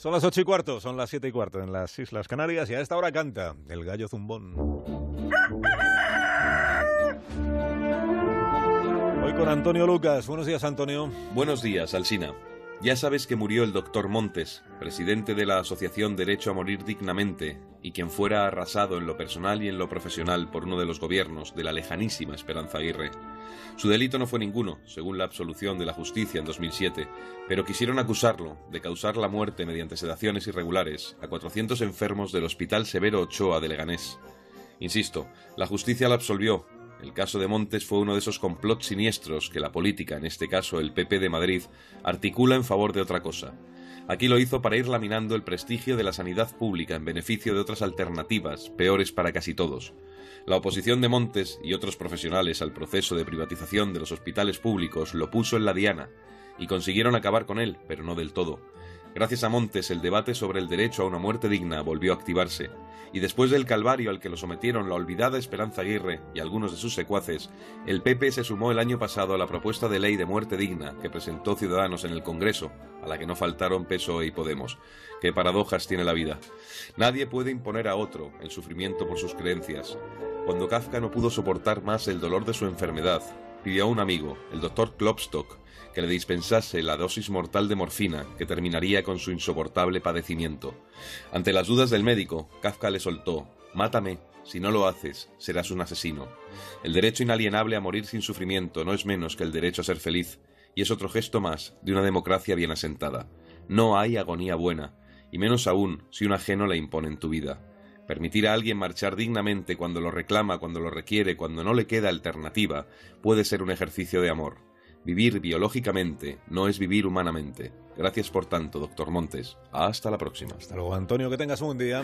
Son las ocho y cuarto, son las siete y cuarto en las Islas Canarias y a esta hora canta el gallo zumbón. Hoy con Antonio Lucas. Buenos días, Antonio. Buenos días, Alsina. Ya sabes que murió el doctor Montes, presidente de la Asociación Derecho a Morir Dignamente, y quien fuera arrasado en lo personal y en lo profesional por uno de los gobiernos de la lejanísima Esperanza Aguirre. Su delito no fue ninguno, según la absolución de la justicia en 2007, pero quisieron acusarlo de causar la muerte mediante sedaciones irregulares a 400 enfermos del Hospital Severo Ochoa de Leganés. Insisto, la justicia la absolvió, el caso de Montes fue uno de esos complots siniestros que la política, en este caso el PP de Madrid, articula en favor de otra cosa. Aquí lo hizo para ir laminando el prestigio de la sanidad pública en beneficio de otras alternativas, peores para casi todos. La oposición de Montes y otros profesionales al proceso de privatización de los hospitales públicos lo puso en la diana, y consiguieron acabar con él, pero no del todo. Gracias a Montes, el debate sobre el derecho a una muerte digna volvió a activarse, y después del calvario al que lo sometieron la olvidada Esperanza Aguirre y algunos de sus secuaces, el PP se sumó el año pasado a la propuesta de ley de muerte digna que presentó Ciudadanos en el Congreso, a la que no faltaron PSOE y Podemos. Qué paradojas tiene la vida. Nadie puede imponer a otro el sufrimiento por sus creencias. Cuando Kafka no pudo soportar más el dolor de su enfermedad, pidió a un amigo, el doctor Klopstock, que le dispensase la dosis mortal de morfina que terminaría con su insoportable padecimiento. Ante las dudas del médico, Kafka le soltó Mátame, si no lo haces, serás un asesino. El derecho inalienable a morir sin sufrimiento no es menos que el derecho a ser feliz, y es otro gesto más de una democracia bien asentada. No hay agonía buena, y menos aún si un ajeno la impone en tu vida. Permitir a alguien marchar dignamente cuando lo reclama, cuando lo requiere, cuando no le queda alternativa, puede ser un ejercicio de amor. Vivir biológicamente no es vivir humanamente. Gracias por tanto, doctor Montes. Hasta la próxima. Hasta luego, Antonio. Que tengas un buen día.